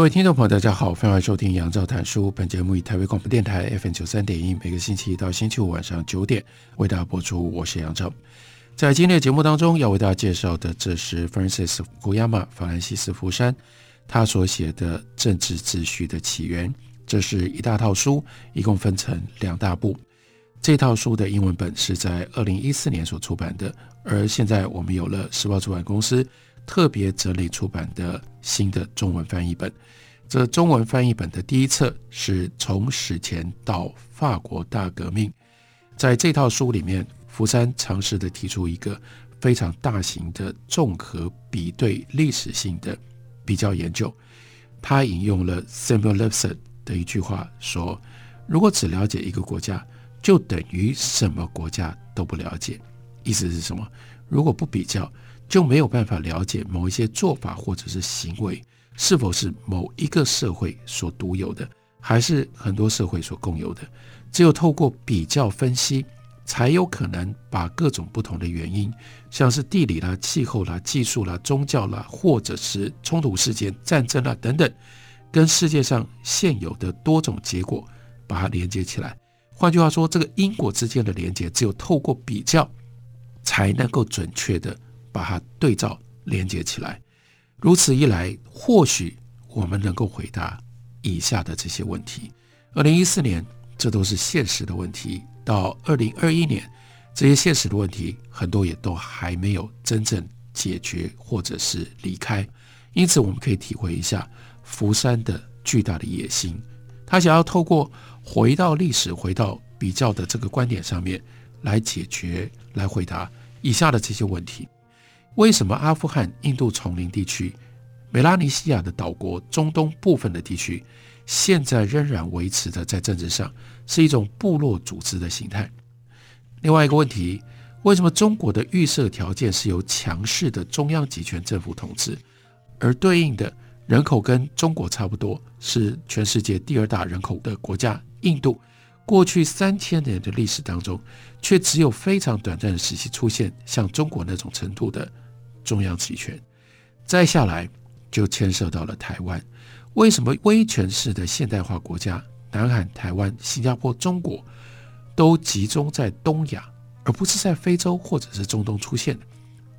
各位听众朋友，大家好，欢迎收听杨照谈书。本节目以台北广播电台 FM 九三点一，每个星期一到星期五晚上九点为大家播出。我是杨照。在今天的节目当中，要为大家介绍的，这是 Francis Fukuyama 法兰西斯·福山他所写的《政治秩序的起源》。这是一大套书，一共分成两大部。这套书的英文本是在二零一四年所出版的，而现在我们有了时报出版公司。特别整理出版的新的中文翻译本，这中文翻译本的第一册是从史前到法国大革命。在这套书里面，福山尝试的提出一个非常大型的综合比对历史性的比较研究。他引用了 Samuel Lipset 的一句话说：“如果只了解一个国家，就等于什么国家都不了解。”意思是什么？如果不比较，就没有办法了解某一些做法或者是行为是否是某一个社会所独有的，还是很多社会所共有的。只有透过比较分析，才有可能把各种不同的原因，像是地理啦、气候啦、技术啦、宗教啦，或者是冲突事件、战争啦等等，跟世界上现有的多种结果把它连接起来。换句话说，这个因果之间的连接，只有透过比较，才能够准确的。把它对照连接起来，如此一来，或许我们能够回答以下的这些问题。二零一四年，这都是现实的问题；到二零二一年，这些现实的问题很多也都还没有真正解决或者是离开。因此，我们可以体会一下福山的巨大的野心，他想要透过回到历史、回到比较的这个观点上面来解决、来回答以下的这些问题。为什么阿富汗、印度丛林地区、美拉尼西亚的岛国、中东部分的地区，现在仍然维持着在政治上是一种部落组织的形态？另外一个问题，为什么中国的预设条件是由强势的中央集权政府统治，而对应的人口跟中国差不多，是全世界第二大人口的国家印度，过去三千年的历史当中，却只有非常短暂的时期出现像中国那种程度的。中央集权，再下来就牵涉到了台湾。为什么威权式的现代化国家，南韩、台湾、新加坡、中国，都集中在东亚，而不是在非洲或者是中东出现？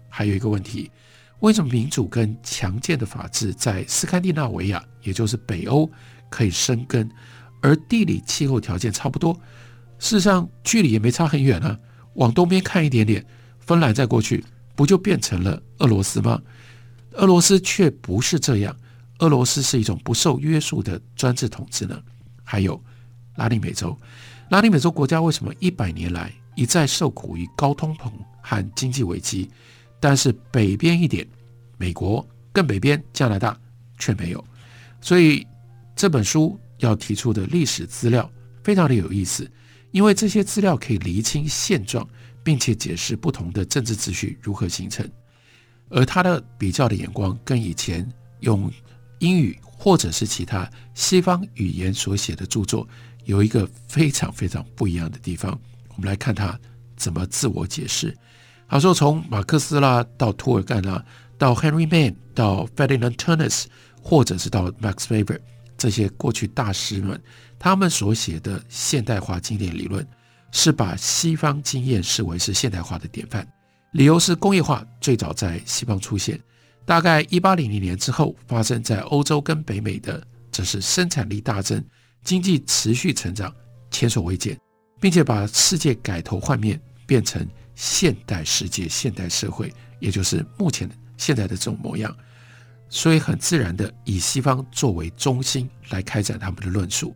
还有一个问题，为什么民主跟强健的法治在斯堪的纳维亚，也就是北欧可以生根，而地理气候条件差不多？事实上，距离也没差很远啊。往东边看一点点，芬兰再过去。不就变成了俄罗斯吗？俄罗斯却不是这样，俄罗斯是一种不受约束的专制统治呢。还有拉丁美洲，拉丁美洲国家为什么一百年来一再受苦于高通膨和经济危机？但是北边一点，美国更北边加拿大却没有。所以这本书要提出的历史资料非常的有意思，因为这些资料可以厘清现状。并且解释不同的政治秩序如何形成，而他的比较的眼光跟以前用英语或者是其他西方语言所写的著作有一个非常非常不一样的地方。我们来看他怎么自我解释。他说，从马克思啦到涂尔干啦，到 Henry Maine，到 Ferdinand Tönnies，或者是到 Max Weber 这些过去大师们，他们所写的现代化经典理论。是把西方经验视为是现代化的典范，理由是工业化最早在西方出现，大概一八零零年之后发生在欧洲跟北美的，则是生产力大增，经济持续成长，前所未见，并且把世界改头换面，变成现代世界、现代社会，也就是目前现在的这种模样，所以很自然的以西方作为中心来开展他们的论述。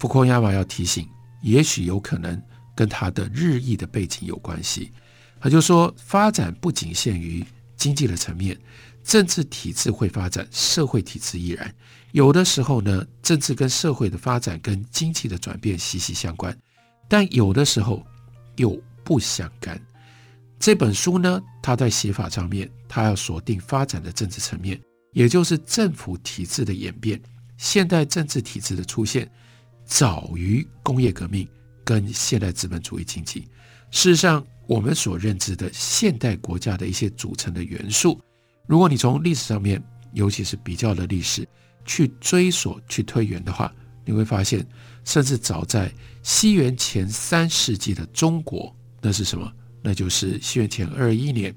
福库亚马要提醒，也许有可能。跟他的日益的背景有关系，他就说，发展不仅限于经济的层面，政治体制会发展，社会体制亦然。有的时候呢，政治跟社会的发展跟经济的转变息息相关，但有的时候又不相干。这本书呢，它在写法上面，它要锁定发展的政治层面，也就是政府体制的演变。现代政治体制的出现，早于工业革命跟现代资本主义经济。事实上，我们所认知的现代国家的一些组成的元素，如果你从历史上面，尤其是比较的历史去追索、去推远的话，你会发现，甚至早在西元前三世纪的中国，那是什么？那就是西元前二一年，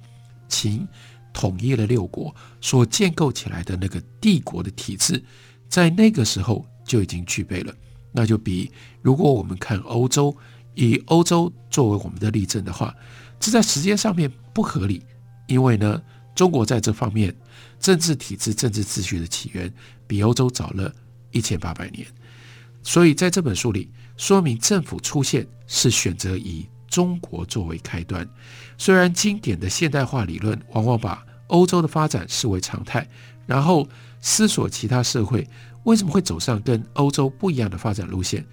秦统一了六国所建构起来的那个帝国的体制，在那个时候就已经具备了。那就比如果我们看欧洲，以欧洲作为我们的例证的话，这在时间上面不合理，因为呢，中国在这方面政治体制、政治秩序的起源比欧洲早了一千八百年，所以在这本书里说明政府出现是选择以。中国作为开端，虽然经典的现代化理论往往把欧洲的发展视为常态，然后思索其他社会为什么会走上跟欧洲不一样的发展路线。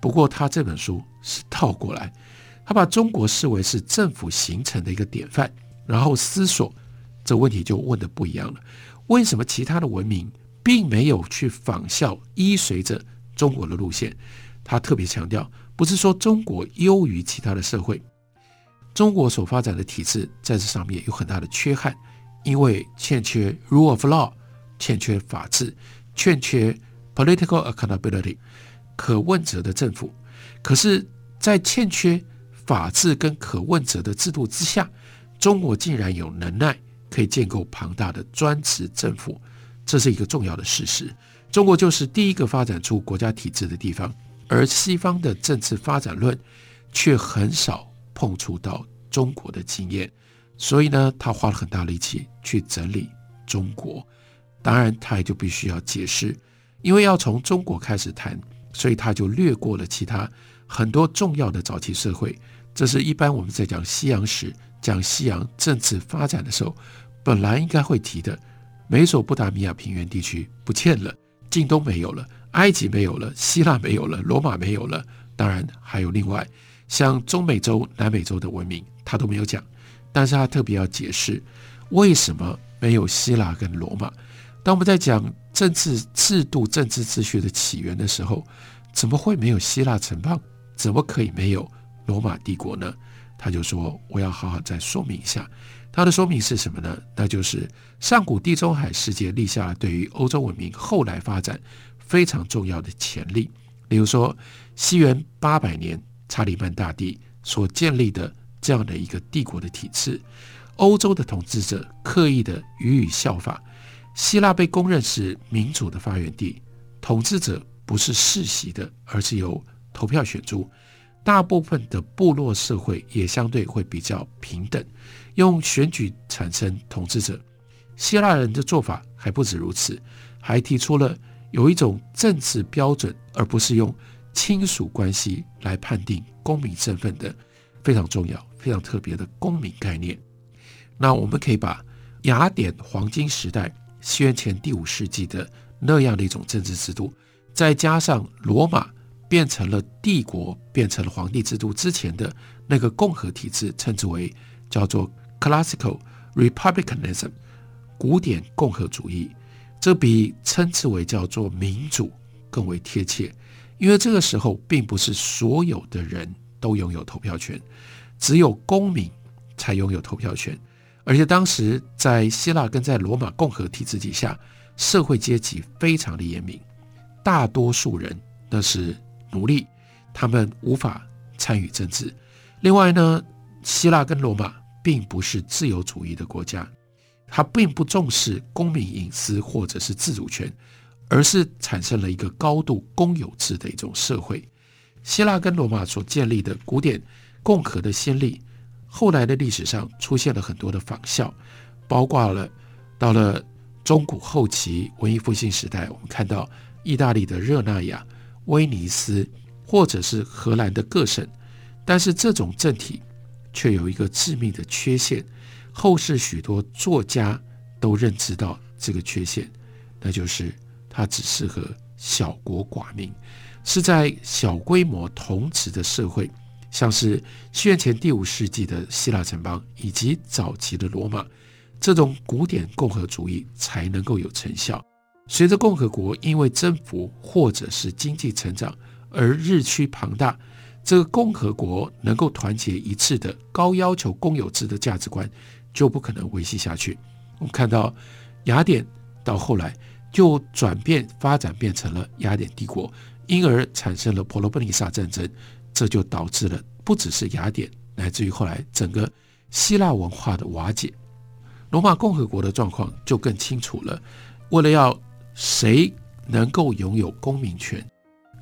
不过，他这本书是倒过来，他把中国视为是政府形成的一个典范，然后思索这问题就问得不一样了：为什么其他的文明并没有去仿效依随着中国的路线？他特别强调。不是说中国优于其他的社会，中国所发展的体制在这上面有很大的缺憾，因为欠缺 rule of law，欠缺法治，欠缺 political accountability，可问责的政府。可是，在欠缺法治跟可问责的制度之下，中国竟然有能耐可以建构庞大的专职政府，这是一个重要的事实。中国就是第一个发展出国家体制的地方。而西方的政治发展论却很少碰触到中国的经验，所以呢，他花了很大力气去整理中国。当然，他也就必须要解释，因为要从中国开始谈，所以他就略过了其他很多重要的早期社会。这是一般我们在讲西洋史、讲西洋政治发展的时候，本来应该会提的。美索不达米亚平原地区不见了，近东没有了。埃及没有了，希腊没有了，罗马没有了，当然还有另外像中美洲、南美洲的文明，他都没有讲。但是他特别要解释为什么没有希腊跟罗马。当我们在讲政治制度、政治秩序的起源的时候，怎么会没有希腊城邦？怎么可以没有罗马帝国呢？他就说：“我要好好再说明一下。”他的说明是什么呢？那就是上古地中海世界立下了对于欧洲文明后来发展。非常重要的潜力，比如说西元八百年查理曼大帝所建立的这样的一个帝国的体制，欧洲的统治者刻意的予以效法。希腊被公认是民主的发源地，统治者不是世袭的，而是由投票选出。大部分的部落社会也相对会比较平等，用选举产生统治者。希腊人的做法还不止如此，还提出了。有一种政治标准，而不是用亲属关系来判定公民身份的非常重要、非常特别的公民概念。那我们可以把雅典黄金时代（西元前第五世纪）的那样的一种政治制度，再加上罗马变成了帝国、变成了皇帝制度之前的那个共和体制，称之为叫做 Classical Republicanism（ 古典共和主义）。这比称之为叫做民主更为贴切，因为这个时候并不是所有的人都拥有投票权，只有公民才拥有投票权。而且当时在希腊跟在罗马共和体制底下，社会阶级非常的严明，大多数人那是奴隶，他们无法参与政治。另外呢，希腊跟罗马并不是自由主义的国家。它并不重视公民隐私或者是自主权，而是产生了一个高度公有制的一种社会。希腊跟罗马所建立的古典共和的先例，后来的历史上出现了很多的仿效，包括了到了中古后期文艺复兴时代，我们看到意大利的热那亚、威尼斯，或者是荷兰的各省，但是这种政体却有一个致命的缺陷。后世许多作家都认知到这个缺陷，那就是它只适合小国寡民，是在小规模同质的社会，像是西元前第五世纪的希腊城邦以及早期的罗马，这种古典共和主义才能够有成效。随着共和国因为征服或者是经济成长而日趋庞大，这个共和国能够团结一致的高要求公有制的价值观就不可能维系下去。我们看到雅典到后来就转变发展变成了雅典帝国，因而产生了婆罗奔尼撒战争，这就导致了不只是雅典，乃至于后来整个希腊文化的瓦解。罗马共和国的状况就更清楚了，为了要谁能够拥有公民权？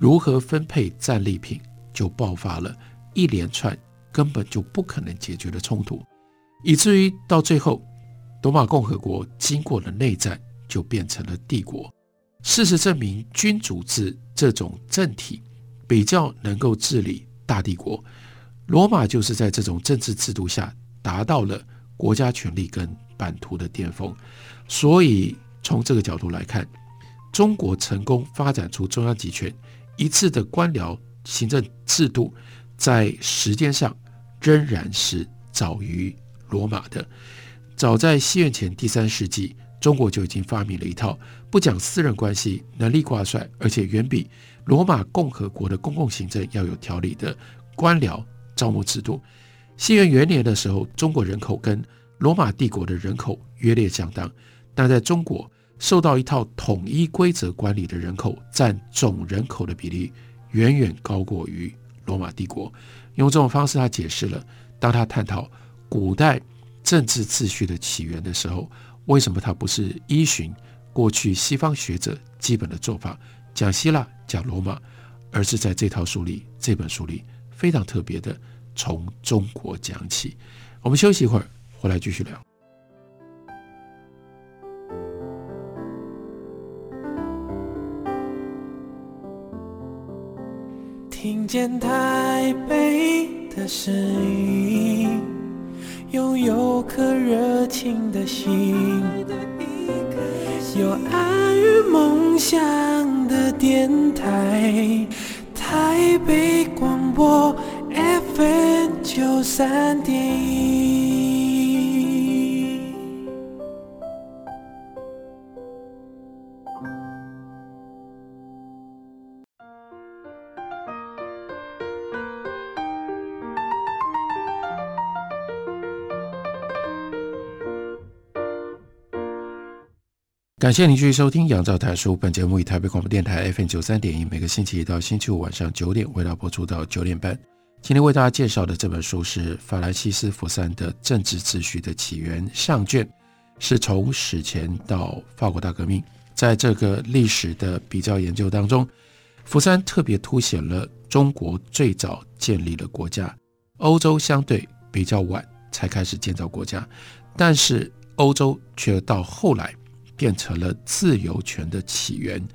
如何分配战利品？就爆发了一连串根本就不可能解决的冲突，以至于到最后，罗马共和国经过了内战，就变成了帝国。事实证明，君主制这种政体比较能够治理大帝国。罗马就是在这种政治制度下达到了国家权力跟版图的巅峰。所以，从这个角度来看，中国成功发展出中央集权、一致的官僚行政制度，在时间上仍然是早于罗马的。早在西元前第三世纪，中国就已经发明了一套不讲私人关系、能力挂帅，而且远比罗马共和国的公共行政要有条理的官僚招募制度。西元元年的时候，中国人口跟罗马帝国的人口约略相当，但在中国，受到一套统一规则管理的人口占总人口的比例远远高过于罗马帝国。用这种方式，他解释了当他探讨古代政治秩序的起源的时候，为什么他不是依循过去西方学者基本的做法，讲希腊、讲罗马，而是在这套书里、这本书里非常特别的从中国讲起。我们休息一会儿，回来继续聊。听见台北的声音，拥有颗热情的心，有爱与梦想的电台，台北广播 FM 九三点感谢您继续收听《杨照谈书》。本节目以台北广播电台 FM 九三点一，每个星期一到星期五晚上九点，为大家播出到九点半。今天为大家介绍的这本书是法兰西斯·福山的《政治秩序的起源》上卷，是从史前到法国大革命，在这个历史的比较研究当中，福山特别凸显了中国最早建立了国家，欧洲相对比较晚才开始建造国家，但是欧洲却到后来。变成了自由权的起源。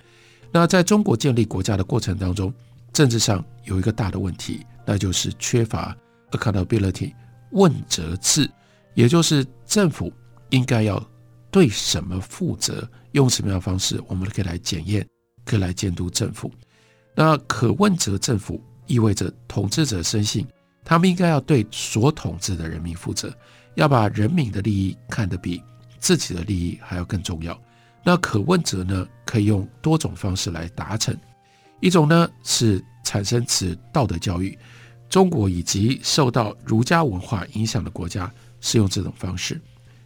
那在中国建立国家的过程当中，政治上有一个大的问题，那就是缺乏 accountability 问责制，也就是政府应该要对什么负责，用什么样的方式，我们可以来检验，可以来监督政府。那可问责政府意味着统治者深信，他们应该要对所统治的人民负责，要把人民的利益看得比。自己的利益还要更重要。那可问责呢？可以用多种方式来达成。一种呢是产生此道德教育。中国以及受到儒家文化影响的国家是用这种方式。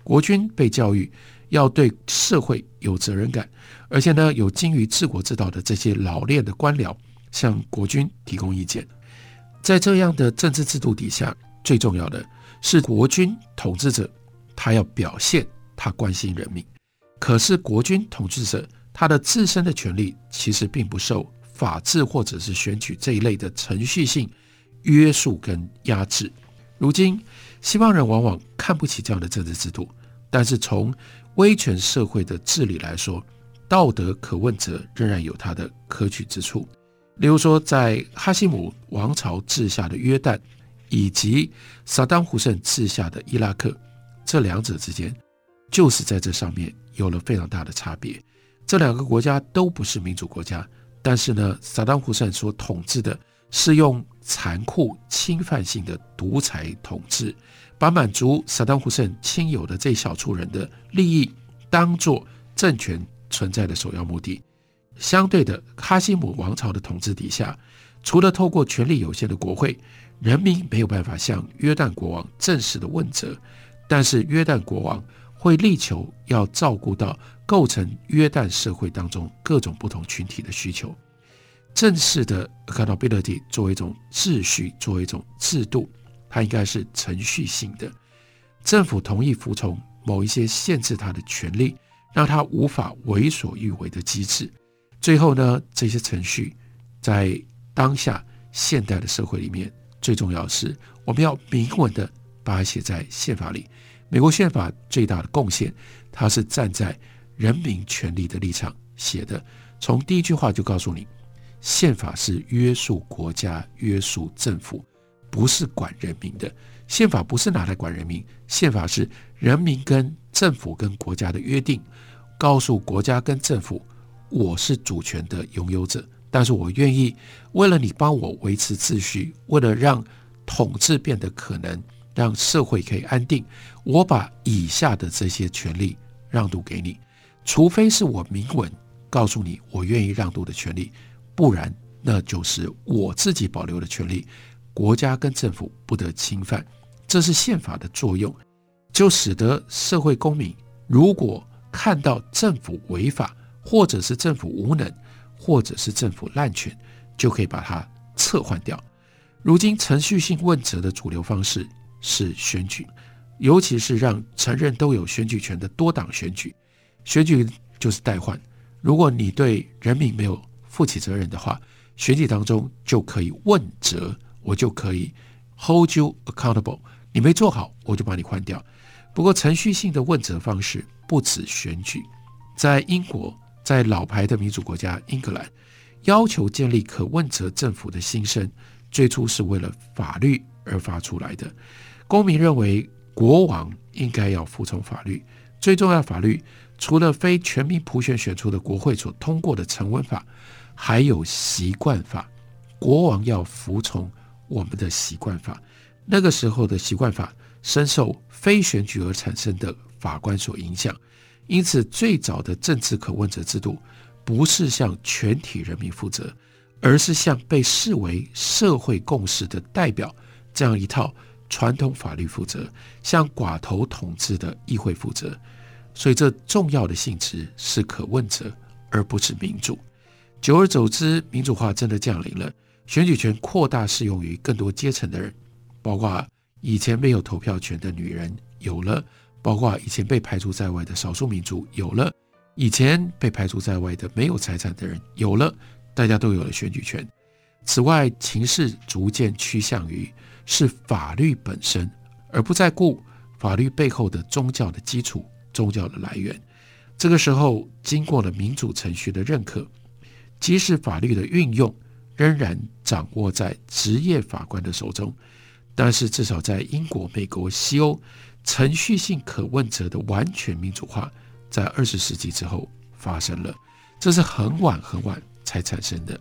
国君被教育要对社会有责任感，而且呢有精于治国之道的这些老练的官僚向国君提供意见。在这样的政治制度底下，最重要的是国君统治者他要表现。他关心人民，可是国君统治者他的自身的权利其实并不受法治或者是选举这一类的程序性约束跟压制。如今西方人往往看不起这样的政治制度，但是从威权社会的治理来说，道德可问责仍然有它的可取之处。例如说，在哈希姆王朝治下的约旦，以及萨达姆胡塞治下的伊拉克。这两者之间就是在这上面有了非常大的差别。这两个国家都不是民主国家，但是呢，萨达·胡塞所统治的是用残酷、侵犯性的独裁统治，把满足萨达·胡塞亲友的这小撮人的利益当做政权存在的首要目的。相对的，哈希姆王朝的统治底下，除了透过权力有限的国会，人民没有办法向约旦国王正式的问责。但是约旦国王会力求要照顾到构成约旦社会当中各种不同群体的需求。正式的 accountability 作为一种秩序，作为一种制度，它应该是程序性的。政府同意服从某一些限制他的权利，让他无法为所欲为的机制。最后呢，这些程序在当下现代的社会里面，最重要是我们要明文的把它写在宪法里。美国宪法最大的贡献，它是站在人民权利的立场写的。从第一句话就告诉你，宪法是约束国家、约束政府，不是管人民的。宪法不是拿来管人民，宪法是人民跟政府跟国家的约定，告诉国家跟政府。我是主权的拥有者，但是我愿意为了你帮我维持秩序，为了让统治变得可能，让社会可以安定，我把以下的这些权利让渡给你，除非是我明文告诉你我愿意让渡的权利，不然那就是我自己保留的权利，国家跟政府不得侵犯。这是宪法的作用，就使得社会公民如果看到政府违法。或者是政府无能，或者是政府滥权，就可以把它撤换掉。如今程序性问责的主流方式是选举，尤其是让承认都有选举权的多党选举。选举就是代换，如果你对人民没有负起责任的话，选举当中就可以问责，我就可以 hold you accountable。你没做好，我就把你换掉。不过程序性的问责方式不止选举，在英国。在老牌的民主国家英格兰，要求建立可问责政府的心声，最初是为了法律而发出来的。公民认为国王应该要服从法律，最重要法律除了非全民普选选出的国会所通过的成文法，还有习惯法。国王要服从我们的习惯法。那个时候的习惯法深受非选举而产生的法官所影响。因此，最早的政治可问责制度，不是向全体人民负责，而是向被视为社会共识的代表这样一套传统法律负责，向寡头统治的议会负责。所以，这重要的性质是可问责，而不是民主。久而久之，民主化真的降临了，选举权扩大适用于更多阶层的人，包括以前没有投票权的女人有了。包括以前被排除在外的少数民族有了，以前被排除在外的没有财产的人有了，大家都有了选举权。此外，情势逐渐趋向于是法律本身，而不再顾法律背后的宗教的基础、宗教的来源。这个时候，经过了民主程序的认可，即使法律的运用仍然掌握在职业法官的手中，但是至少在英国、美国、西欧。程序性可问责的完全民主化，在二十世纪之后发生了，这是很晚很晚才产生的。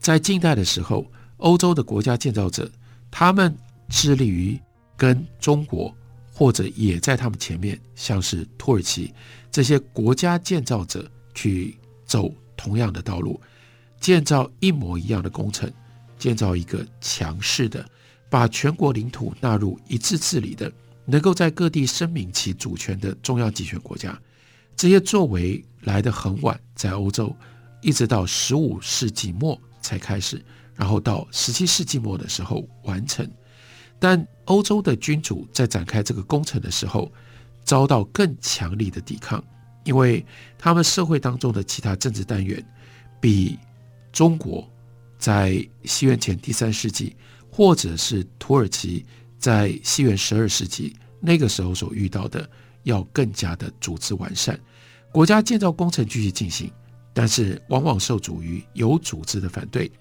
在近代的时候，欧洲的国家建造者，他们致力于跟中国或者也在他们前面，像是土耳其这些国家建造者去走同样的道路，建造一模一样的工程，建造一个强势的，把全国领土纳入一致治理的。能够在各地声明其主权的中央集权国家，这些作为来得很晚，在欧洲一直到十五世纪末才开始，然后到十七世纪末的时候完成。但欧洲的君主在展开这个工程的时候，遭到更强力的抵抗，因为他们社会当中的其他政治单元，比中国在西元前第三世纪，或者是土耳其。在西元十二世纪那个时候所遇到的，要更加的组织完善，国家建造工程继续进行，但是往往受阻于有组织的反对，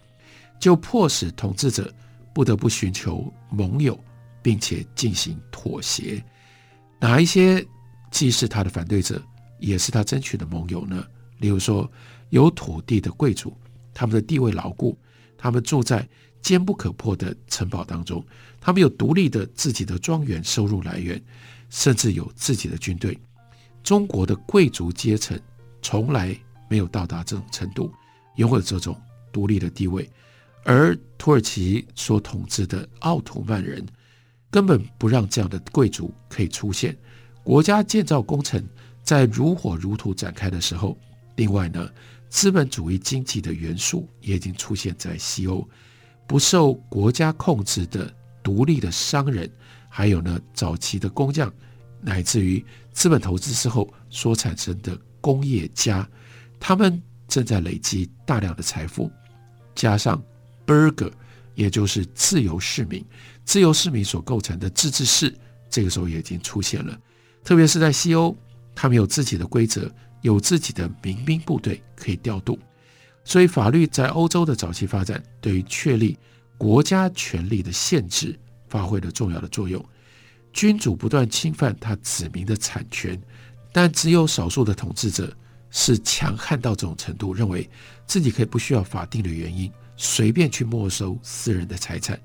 就迫使统治者不得不寻求盟友，并且进行妥协。哪一些既是他的反对者，也是他争取的盟友呢？例如说，有土地的贵族，他们的地位牢固，他们住在坚不可破的城堡当中，他们有独立的自己的庄园收入来源，甚至有自己的军队。中国的贵族阶层从来没有到达这种程度，拥有这种独立的地位，而土耳其所统治的奥图曼人根本不让这样的贵族可以出现。国家建造工程在如火如荼展开的时候，另外呢，资本主义经济的元素也已经出现在西欧，不受国家控制的独立的商人，还有呢，早期的工匠。乃至于资本投资之后所产生的工业家，他们正在累积大量的财富，加上 Burger，也就是自由市民，自由市民所构成的自治市，这个时候也已经出现了。特别是在西欧，他们有自己的规则，有自己的民兵部队可以调度，所以法律在欧洲的早期发展，对于确立国家权力的限制，发挥了重要的作用。君主不断侵犯他子民的产权，但只有少数的统治者是强悍到这种程度，认为自己可以不需要法定的原因随便去没收私人的财产。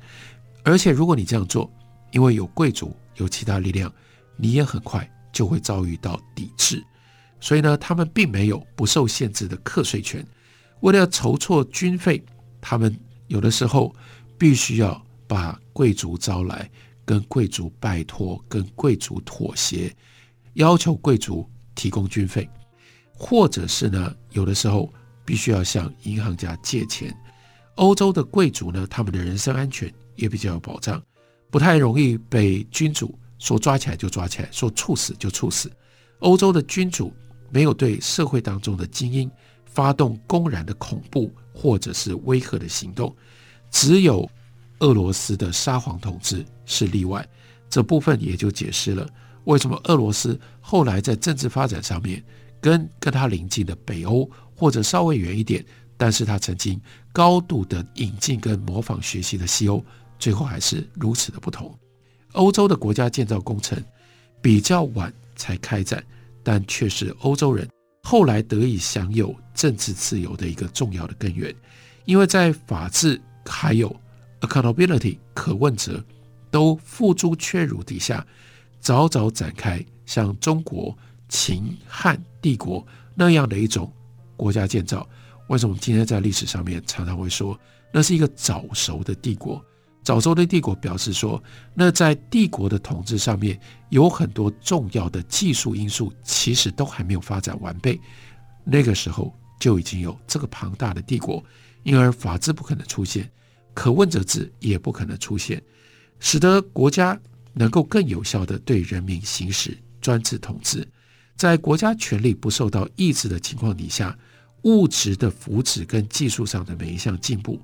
而且，如果你这样做，因为有贵族有其他力量，你也很快就会遭遇到抵制。所以呢，他们并没有不受限制的课税权。为了筹措军费，他们有的时候必须要把贵族招来。跟贵族拜托，跟贵族妥协，要求贵族提供军费，或者是呢，有的时候必须要向银行家借钱。欧洲的贵族呢，他们的人身安全也比较有保障，不太容易被君主说抓起来就抓起来，说处死就处死。欧洲的君主没有对社会当中的精英发动公然的恐怖或者是威吓的行动，只有。俄罗斯的沙皇统治是例外，这部分也就解释了为什么俄罗斯后来在政治发展上面跟跟他邻近的北欧或者稍微远一点，但是他曾经高度的引进跟模仿学习的西欧，最后还是如此的不同。欧洲的国家建造工程比较晚才开展，但却是欧洲人后来得以享有政治自由的一个重要的根源，因为在法治还有。Accountability 可问责都付诸阙如底下，早早展开像中国秦汉帝国那样的一种国家建造。为什么今天在历史上面常常会说那是一个早熟的帝国？早熟的帝国表示说，那在帝国的统治上面有很多重要的技术因素，其实都还没有发展完备。那个时候就已经有这个庞大的帝国，因而法治不可能出现。可问责制也不可能出现，使得国家能够更有效地对人民行使专制统治。在国家权力不受到抑制的情况底下，物质的扶持跟技术上的每一项进步，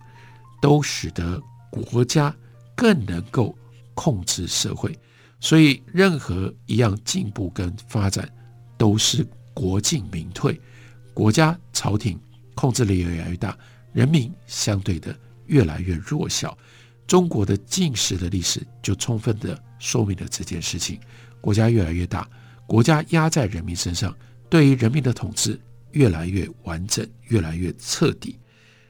都使得国家更能够控制社会。所以，任何一样进步跟发展，都是国进民退，国家朝廷控制力越来越大，人民相对的。越来越弱小，中国的近世的历史就充分地说明了这件事情。国家越来越大，国家压在人民身上，对于人民的统治越来越完整，越来越彻底。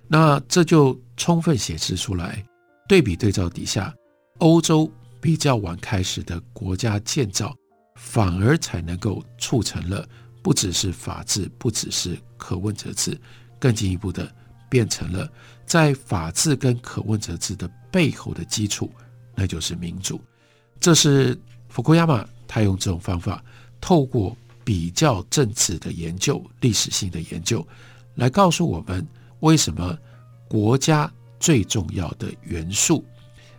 那这就充分显示出来，对比对照底下，欧洲比较晚开始的国家建造，反而才能够促成了不只是法治，不只是可问责制，更进一步的。变成了在法治跟可问责制的背后的基础，那就是民主。这是福库亚马他用这种方法，透过比较政治的研究、历史性的研究，来告诉我们为什么国家最重要的元素，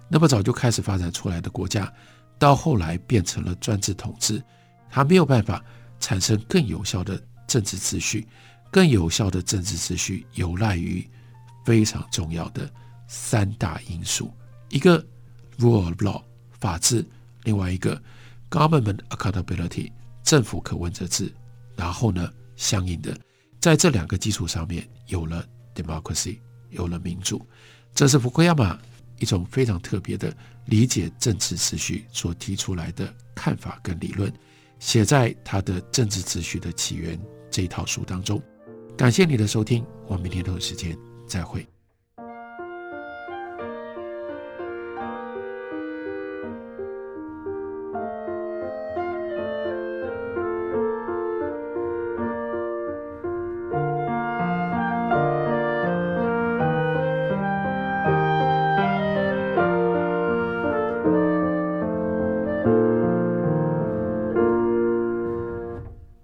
那么早就开始发展出来的国家，到后来变成了专制统治，它没有办法产生更有效的政治秩序。更有效的政治秩序有赖于非常重要的三大因素：一个 rule of law 法治，另外一个 government accountability 政府可问责制，然后呢，相应的在这两个基础上面有了 democracy，有了民主。这是福克亚马一种非常特别的理解政治秩序所提出来的看法跟理论，写在他的《政治秩序的起源》这一套书当中。感谢你的收听，我们明天同一时间再会。